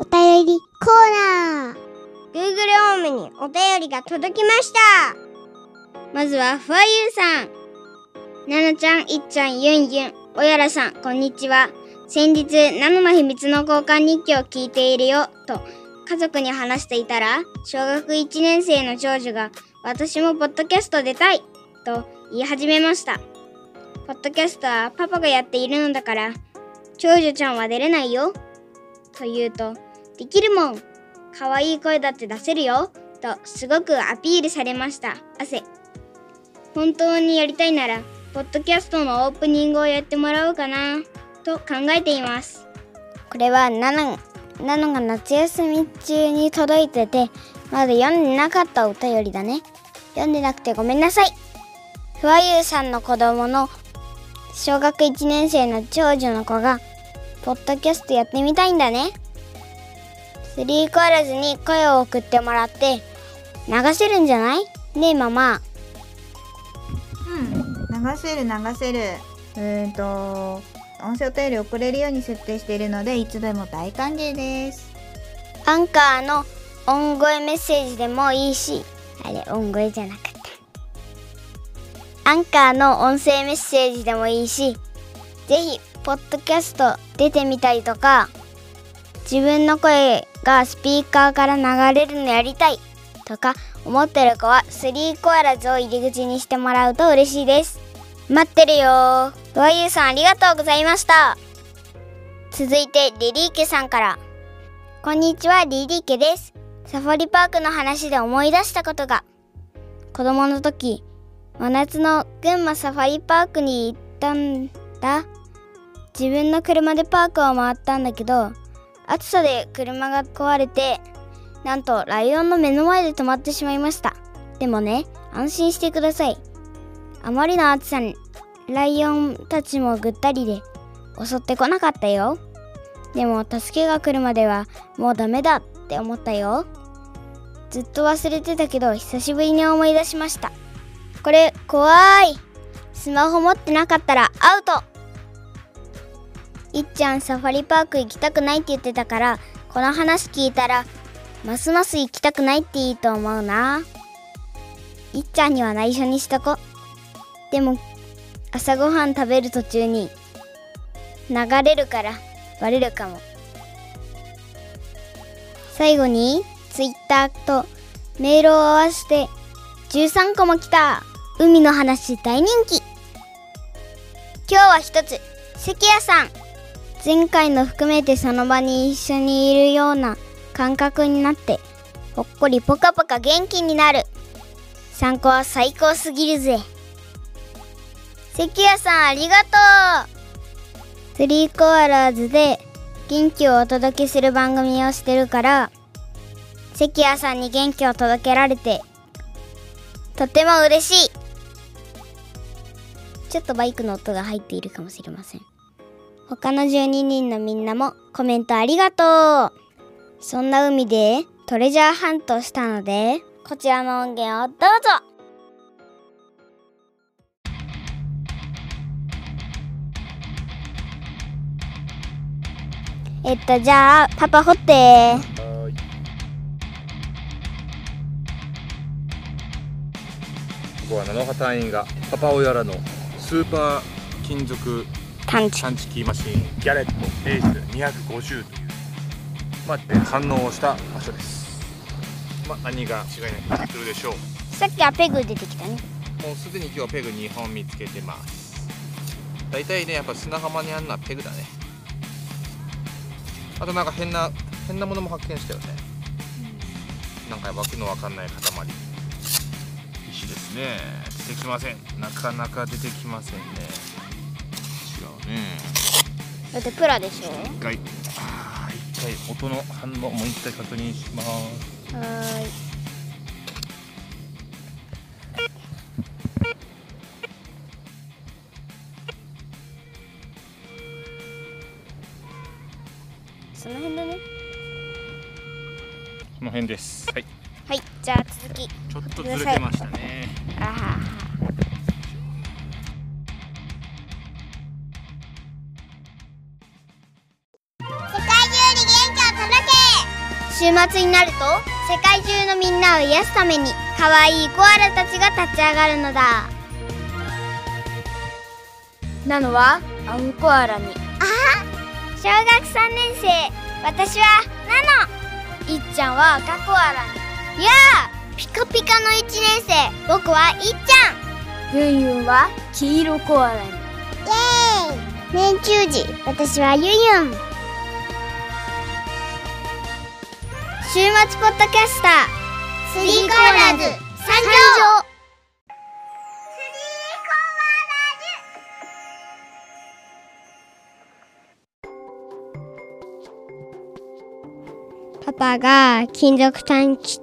お便りコーナー。Google ホームにお便りが届きました。まずはふわゆうさん。ななちゃんいっちゃんゆんゆんおやらさんこんにちは。先日ナノの秘密の交換日記を聞いているよと家族に話していたら小学1年生の長女が私もポッドキャスト出たいと言い始めました。ポッドキャストはパパがやっているのだから長女ちゃんは出れないよと言うとできるもん。可愛い声だって出せるよ。とすごくアピールされました。汗。本当にやりたいならポッドキャストのオープニングをやってもらおうかな。と考えています。これはナナナノが夏休み中に届いててまだ読んでなかったお便りだね。読んでなくてごめんなさい。ふわゆうさんの子供の小学1年生の長女の子がポッドキャストやってみたいんだね。スリーコアラズに声を送ってもらって流せるんじゃない？ねえママ。うん。流せる流せる。うーんと音声お便り送れるように設定しているのでいつでも大歓迎です。アンカーの音声メッセージでもいいしあれ音声じゃなかった。アンカーの音声メッセージでもいいしぜひポッドキャスト出てみたりとか自分の声がスピーカーから流れるのやりたいとか思ってる子は3コアラズを入り口にしてもらうと嬉しいです。待ってるよ。ドアユーさんありがとうございました。続いてリリーケさんから。こんにちはリリーケです。サファリパークの話で思い出したことが。子供の時真夏の群馬サファリパークに行ったんだ。自分の車でパークを回ったんだけど暑さで車が壊れてなんとライオンの目の前で止まってしまいました。でもね安心してください。あまりの暑さにライオンたちもぐったりで襲ってこなかったよ。でも助けが来るまではもうダメだって思ったよ。ずっと忘れてたけど久しぶりに思い出しました。これ怖い。スマホ持ってなかったらアウト。いっちゃんサファリパーク行きたくないって言ってたからこの話聞いたらますます行きたくないっていいと思うな。いっちゃんには内緒にしとこ。でも朝ごはん食べる途中に流れるからバレるかも。最後にツイッターとメールを合わせて13個も来た。海の話大人気。今日は一つ。関谷さん。前回の含めてその場に一緒にいるような感覚になってほっこりポカポカ元気になる。参考は最高すぎるぜ。関谷さんありがとう。スリーコアラーズで元気をお届けする番組をしてるから関谷さんに元気を届けられてとても嬉しい。ちょっとバイクの音が入っているかもしれません。他の12人のみんなもコメントありがとう。そんな海でトレジャーハントしたのでこちらの音源をどうぞ。えっとじゃあパパ掘って。ここは菜の葉隊員がパパオヤラのスーパー金属探知探知機マシンギャレットエース250という、まあ、え反応をした場所です、まあ、何が違いないするでしょう。さっきはペグ出てきたね。もうすでに今日はペグ2本見つけてます。大体ねやっぱ砂浜にあるのはペグだね。あとなんか変な変なものも発見したよね、なんかわけのわかんない塊。石ですね。出てきません。なかなか出てきませんね違うね。だってプラでしょ？一回。一回音の反応もう一回確認します。はーい。その辺だね。この辺です週末になると世界中のみんなを癒すために可愛いコアラたちが立ち上がるのだ。なのは青コアラに。小学3年生。私はナノいっちゃんは赤コアラに。やあピカピカの1年生。僕はいっちゃん。ユンユンは黄色コアラに。イエーイ。年中時私はユユン週末ポッドキャスター。スリーコーナーズ。参上パパが金属探知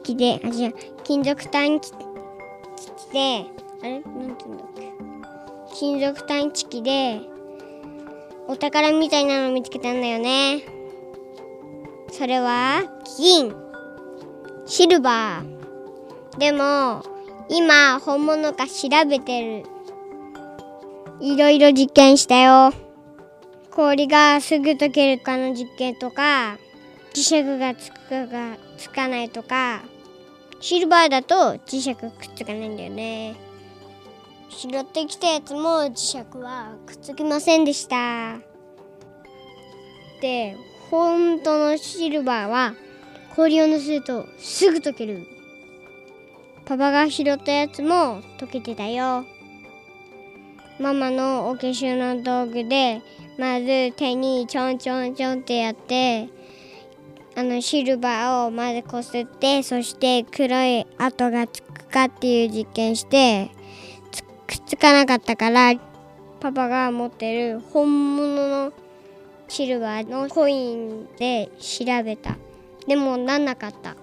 機で、あ、違う、金属探知機で、あれ？なんて言うんだっけ？金属探知機で、お宝みたいなのを見つけたんだよね。それは、銀、シルバー。でも、今、本物か調べてる。いろいろ実験したよ。氷がすぐ溶けるかの実験とか、磁石がつくかがつかないとかシルバーだと磁石くっつかないんだよね拾ってきたやつも磁石はくっつきませんでしたで本当のシルバーは氷をのせるとすぐ溶ける。パパが拾ったやつも溶けてたよ。ママのお化粧の道具でまず手にちょんちょんちょんってやってあのシルバーをまずこすってそして黒い跡がつくかっていう実験してくっつかなかったからパパが持ってる本物のシルバーのコインで調べた。でもなんなかった。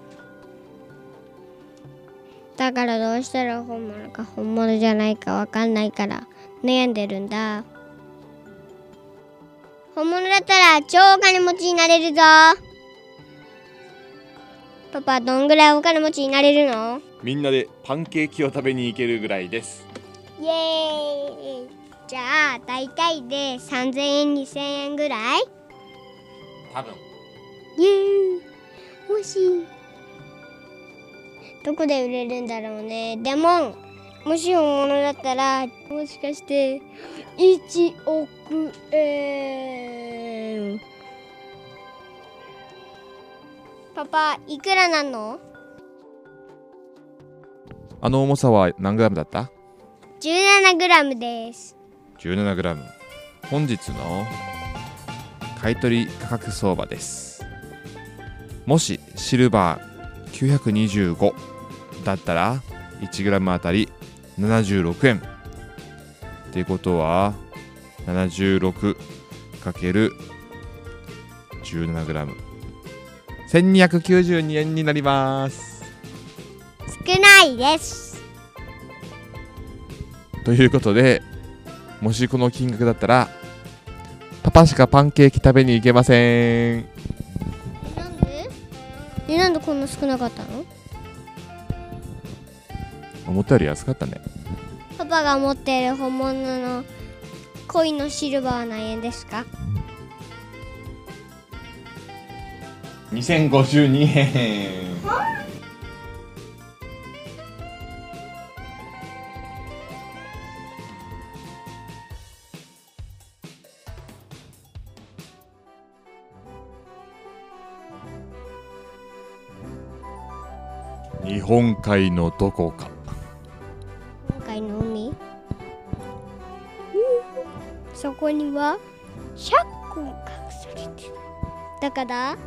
だからどうしたら本物か本物じゃないかわかんないから悩んでるんだ。本物だったら超お金持ちになれるぞ。パパどんぐらいお金持ちになれるの？みんなでパンケーキを食べに行けるぐらいです。イエーイじゃあ大体で3000円2000円ぐらい？多分。イエーイもしどこで売れるんだろうね。でももし本物だったらもしかして1億円。パパいくらなの？あの重さは何グラムだった ?17 グラムです17グラム。本日の買取価格相場です。もしシルバー925だったら1グラムあたり76円。っていうことは 76×17 グラム。1292円になります。少ないです。ということでもしこの金額だったらパパしかパンケーキ食べに行けません。なんで？えなんでこんな少なかったの？思ったより安かったね。パパが持っている本物のコインのシルバーは何円ですか？2052円本海のどこか。今回の海、うん、そこには100個隠されてる。だから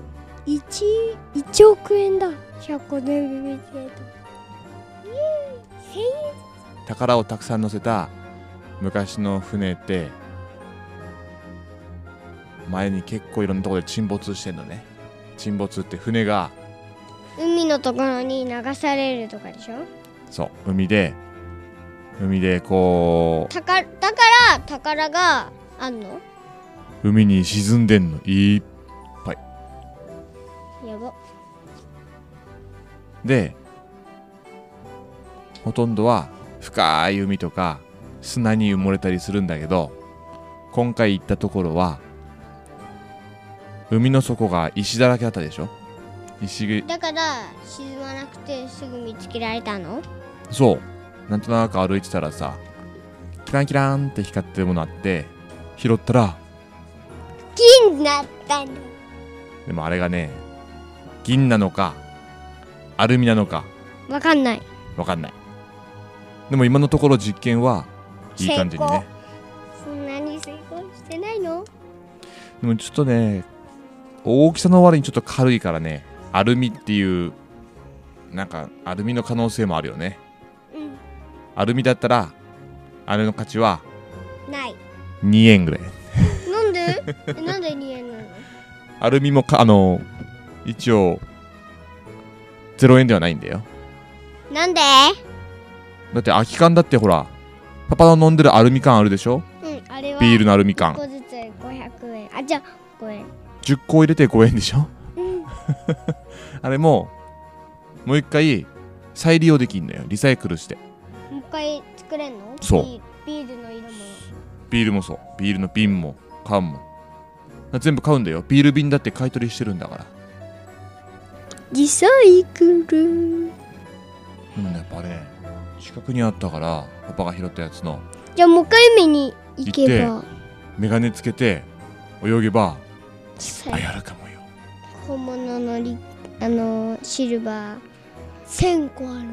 1, 1億円だ。100個全部見てると。1000円宝をたくさん乗せた昔の船って前に結構いろんなところで沈没してんのね。沈没って船が海のところに流されるとかでしょ？そう海で海でこたかだから宝があんの？う海に沈んでんの。いっやば。でほとんどは深い海とか砂に埋もれたりするんだけど今回行ったところは海の底が石だらけだったでしょ？石だから沈まなくてすぐ見つけられたの？そう。なんとなく歩いてたらさキランキランって光ってるものあって拾ったら金だったんだでもあれがね銀なのかアルミなのか。わかんない。わかんない。でも今のところ実験はいい感じにね。そんなに成功してないの？でもちょっとね大きさの割にちょっと軽いからねアルミっていうなんかアルミの可能性もあるよね。うん。アルミだったらあれの価値はない。2円ぐらい。なんで？えなんで2円なの？アルミもかあの一応0円ではないんだよ。なんで？だって空き缶だってほらパパの飲んでるアルミ缶あるでしょ？うんあれは。ビールのアルミ1缶個ずつ500円。あじゃあ5円。10個入れて5円でしょ？うん あれももう一回再利用できんのよ。リサイクルして。もう一回作れんの？そう。ビビールの色も。ビールもそう。ビールの瓶も缶も。全部買うんだよ。ビール瓶だって買い取りしてるんだから。リサイクル。でもねやっぱね近くにあったからパパが拾ったやつの。じゃあもう一回見に行けば。メガネつけて泳げばいっさぱいあるかも。よ本物のリあのシルバー1000個あるん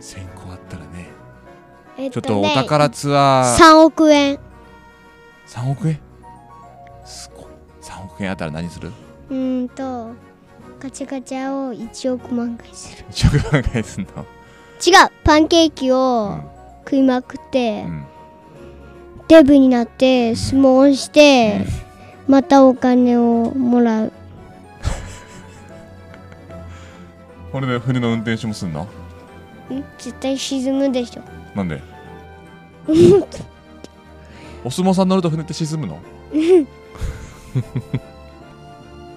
じ1000個あったらね。ゃないえっちょっとおね宝ツアー。3億円。3億円？すごい。3億円あったら何する？うーんとガチャガチャを1億万回する。1億万回すんの？違う。パンケーキうをん食いまくって、うん。デブになって相撲して、またお金をもらうこれで船の運転手もすんの？ん絶対沈むでしょ。なんで？お相撲さん乗ると船って沈むの？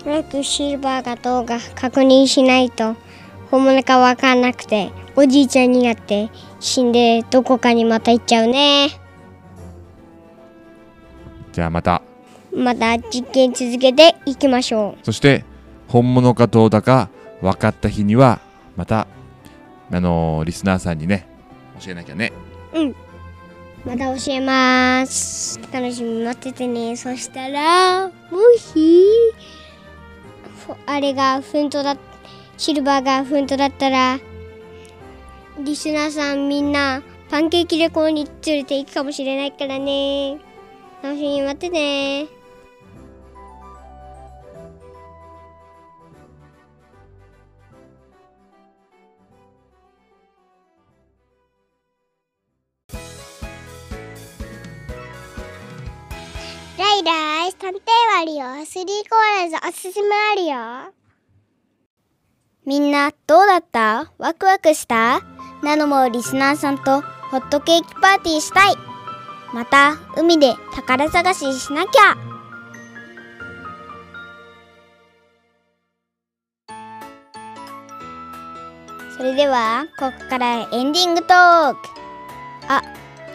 早くシルバーかどうか確認しないと本物か分かんなくておじいちゃんになって死んでどこかにまた行っちゃうね。じゃあまた。また実験続けていきましょそして本物かどうだか分かった日にはまたあのーリスナーさんにね教えなきゃね。うん。また教えます。楽しみ待っててね。そしたらもしあれがフントだシルバーがフントだったらリスナーさんみんなパンケーキ旅行に連れて行くかもしれないからね。楽しみに待ってね。ライライ探偵割よスリーコーラズおすすめあるよ。みんなどうだった？ワクワクした？ナノもリスナーさんとホットケーキパーティーしたい。また海で宝探ししなきゃ。それではここからエンディングトーク。あ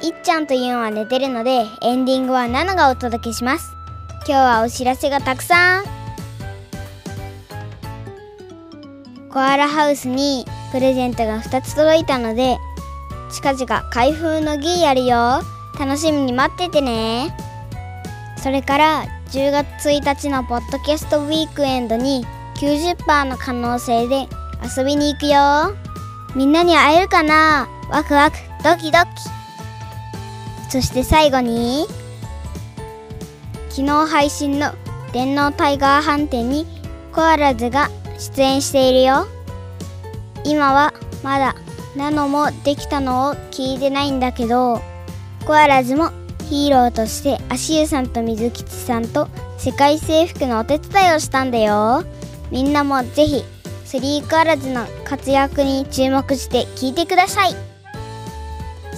いっちゃんとユンは寝てるのでエンディングはナノがお届けします。今日はお知らせがたくさん。コアラハウスにプレゼントが2つ届いたので近々開封の儀やるよ。楽しみに待っててね。それから10月1日のポッドキャストウィークエンドに90%の可能性で遊びに行くよ。みんなに会えるかな？ワクワク。ドキドキ。そして最後に昨日配信の電脳タイガー飯店にコアラズが出演しているよ。今はまだナノもできたのを聞いてないんだけどコアラズもヒーローとして足湯さんと水吉さんと世界征服のお手伝いをしたんだよ。みんなもぜひスリーコアラズの活躍に注目して聞いてください。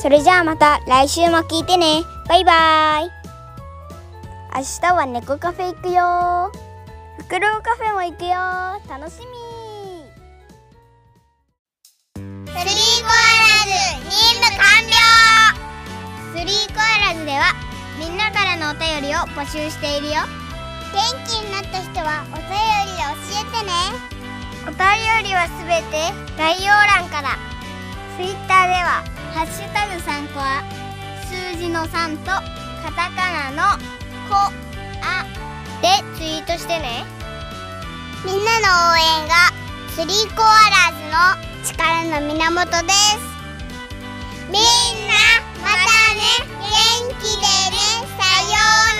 それじゃあまた来週も聞いてね。バイバイ。明日は猫カフェ行くよ。フクロウカフェも行くよ。楽しみ。スリーコアラズ任務完了。スリーコアラズではみんなからのお便りを募集しているよ。元気になった人はお便りで教えてね。便りはすべて概要欄から。ツイッターでは「ハッシュタグ3コア」数字の3とカタカナの「こ」「あ」でツイートしてね。みんなの応援がスリーコアラーズの力の源です。みんなまたね。元気でね。さようなら。